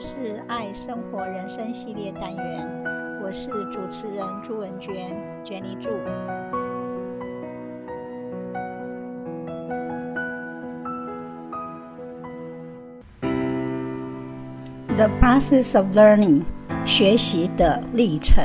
这是爱生活人生系列单元，我是主持人朱文娟，Jenny 朱。The process of learning，学习的历程，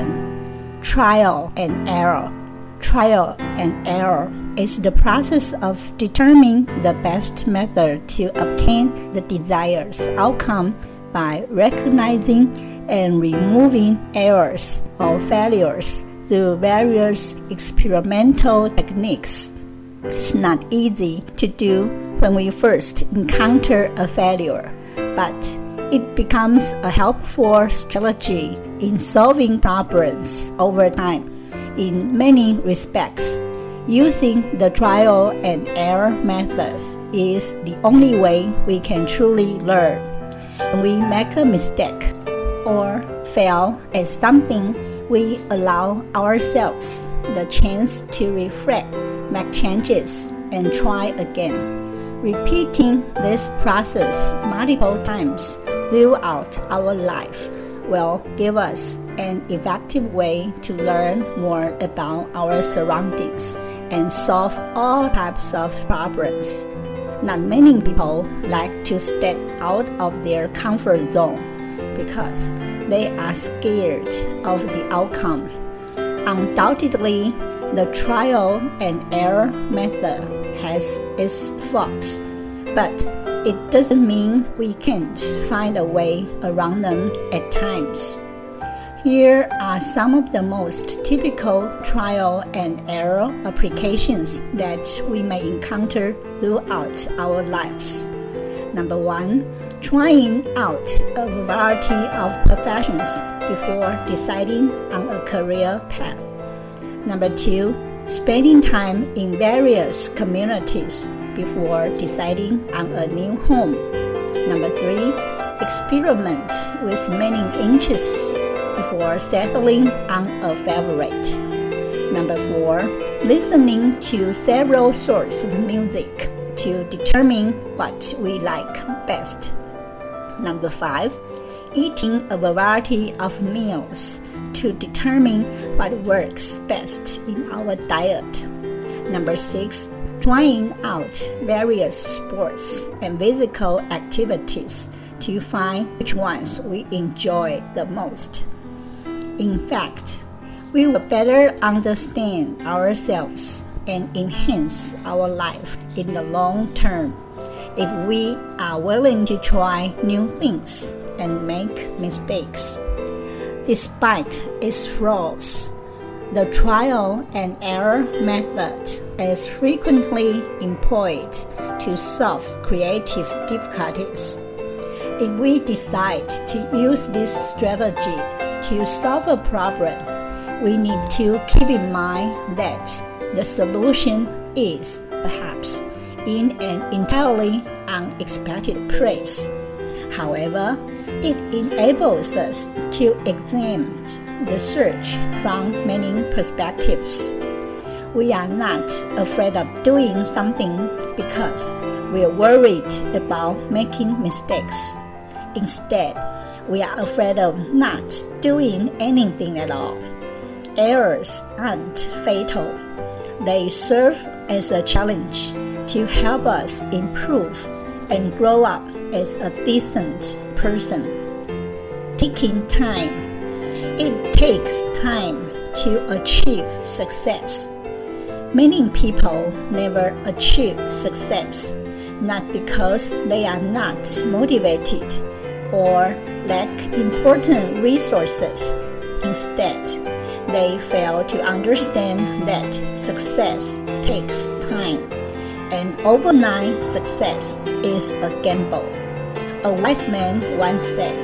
trial and error。Trial and error is the process of determining the best method to obtain the desired outcome by recognizing and removing errors or failures through various experimental techniques. It's not easy to do when we first encounter a failure, but it becomes a helpful strategy in solving problems over time in many respects. Using the trial and error methods is the only way we can truly learn. We make a mistake or fail at something, we allow ourselves the chance to reflect, make changes, and try again. Repeating this process multiple times throughout our life will give us an effective way to learn more about our surroundings and solve all types of problems. Not many people like to step out of their comfort zone because they are scared of the outcome. Undoubtedly, the trial and error method has its faults, but it doesn't mean we can't find a way around them at times. Here are some of the most typical trial and error applications that we may encounter throughout our lives. Number one, trying out a variety of professions before deciding on a career path. Number two, spending time in various communities before deciding on a new home. Number three, experiment with many interests before settling on a favorite. Number four, listening to several sorts of music to determine what we like best. Number five, eating a variety of meals to determine what works best in our diet. Number six, trying out various sports and physical activities to find which ones we enjoy the most. In fact, we will better understand ourselves and enhance our life in the long term if we are willing to try new things and make mistakes. Despite its flaws, the trial and error method is frequently employed to solve creative difficulties. If we decide to use this strategy to solve a problem, we need to keep in mind that the solution is perhaps in an entirely unexpected place. However, it enables us to examine the search from many perspectives. We are not afraid of doing something because we are worried about making mistakes. Instead, we are afraid of not doing anything at all. Errors aren't fatal, they serve as a challenge to help us improve and grow up as a decent person. Taking time. It takes time to achieve success. Many people never achieve success, not because they are not motivated or lack important resources. Instead, they fail to understand that success takes time, and overnight success is a gamble. A wise man once said,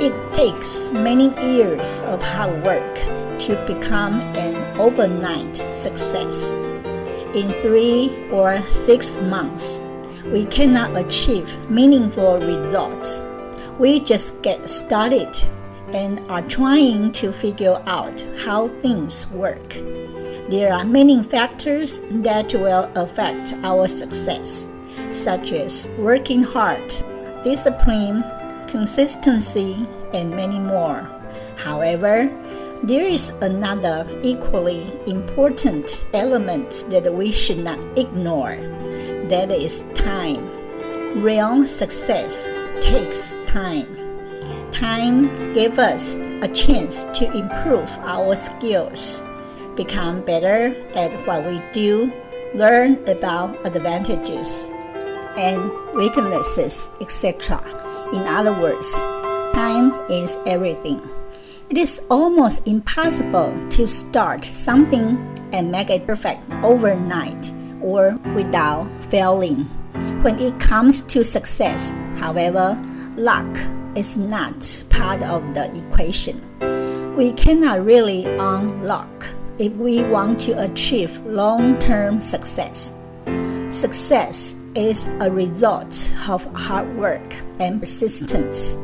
It takes many years of hard work to become an overnight success. In three or six months, we cannot achieve meaningful results we just get started and are trying to figure out how things work. There are many factors that will affect our success, such as working hard, discipline, consistency, and many more. However, there is another equally important element that we should not ignore that is time. Real success takes time. Time gives us a chance to improve our skills, become better at what we do, learn about advantages and weaknesses, etc. In other words, time is everything. It is almost impossible to start something and make it perfect overnight or without failing. When it comes to success, however, luck is not part of the equation. We cannot really on luck if we want to achieve long term success. Success is a result of hard work and persistence.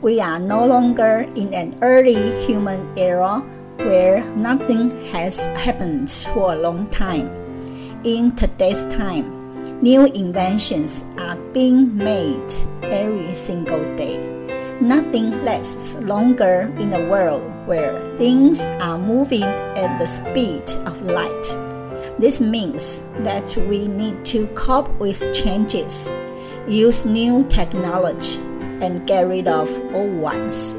We are no longer in an early human era where nothing has happened for a long time. In today's time, new inventions are being made every single day. Nothing lasts longer in a world where things are moving at the speed of light. This means that we need to cope with changes, use new technology, and get rid of old ones.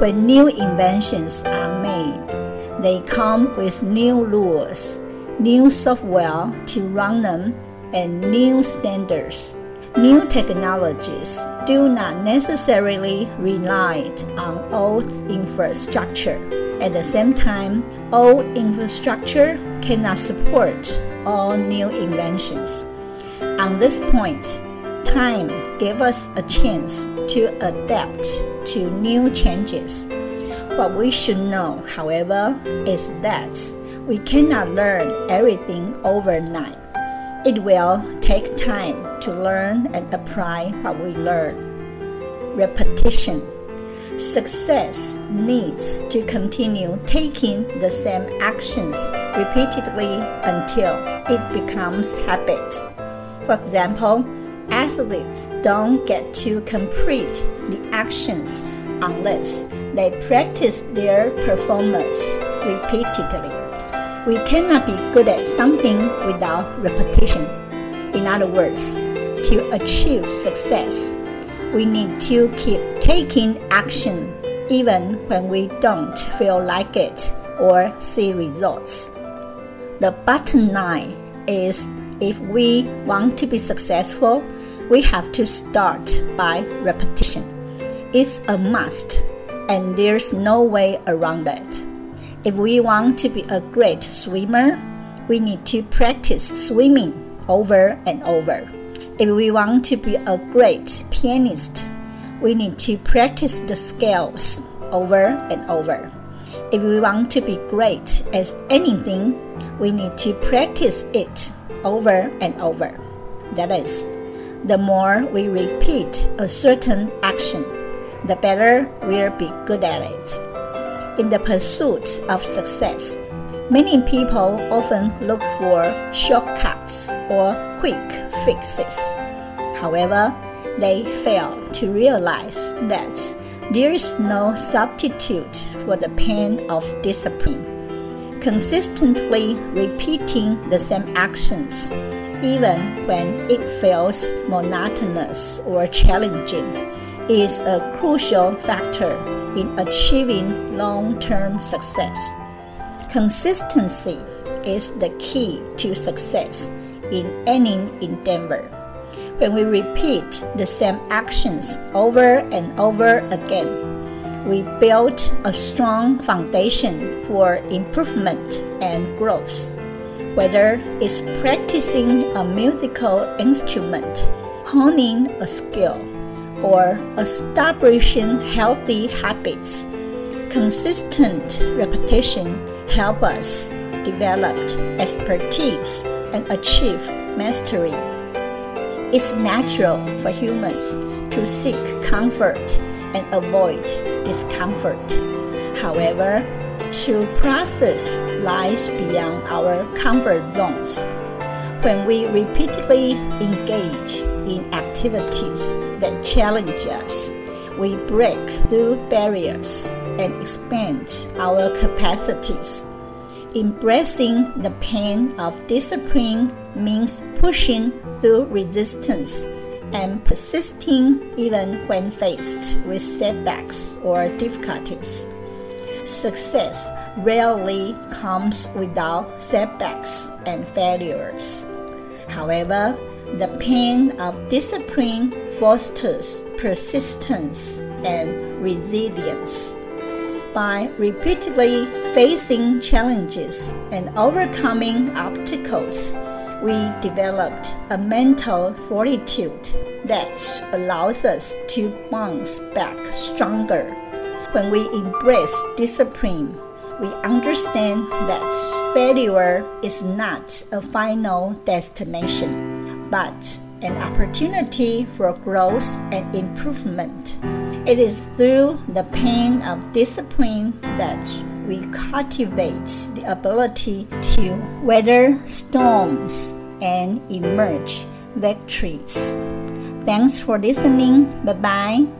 When new inventions are made, they come with new rules, new software to run them, and new standards. New technologies do not necessarily rely on old infrastructure. At the same time, old infrastructure cannot support all new inventions. On this point, time gave us a chance to adapt to new changes. What we should know, however, is that we cannot learn everything overnight. It will take time to learn and apply what we learn. Repetition. Success needs to continue taking the same actions repeatedly until it becomes habit. For example, athletes don't get to complete the actions unless they practice their performance repeatedly. We cannot be good at something without repetition. In other words, to achieve success, we need to keep taking action even when we don't feel like it or see results. The bottom line is if we want to be successful, we have to start by repetition. It's a must, and there's no way around it. If we want to be a great swimmer, we need to practice swimming over and over. If we want to be a great pianist, we need to practice the scales over and over. If we want to be great at anything, we need to practice it over and over. That is, the more we repeat a certain action, the better we'll be good at it. In the pursuit of success, many people often look for shortcuts or quick fixes. However, they fail to realize that there is no substitute for the pain of discipline. Consistently repeating the same actions even when it feels monotonous or challenging, is a crucial factor in achieving long term success. Consistency is the key to success in any endeavor. When we repeat the same actions over and over again, we build a strong foundation for improvement and growth whether it's practicing a musical instrument, honing a skill, or establishing healthy habits. Consistent repetition help us develop expertise and achieve mastery. It's natural for humans to seek comfort and avoid discomfort. However, true process lies beyond our comfort zones. When we repeatedly engage in activities that challenge us, we break through barriers and expand our capacities. Embracing the pain of discipline means pushing through resistance and persisting even when faced with setbacks or difficulties. Success rarely comes without setbacks and failures. However, the pain of discipline fosters persistence and resilience. By repeatedly facing challenges and overcoming obstacles, we developed a mental fortitude that allows us to bounce back stronger. When we embrace discipline, we understand that failure is not a final destination, but an opportunity for growth and improvement. It is through the pain of discipline that we cultivate the ability to weather storms and emerge victories. Thanks for listening. Bye bye.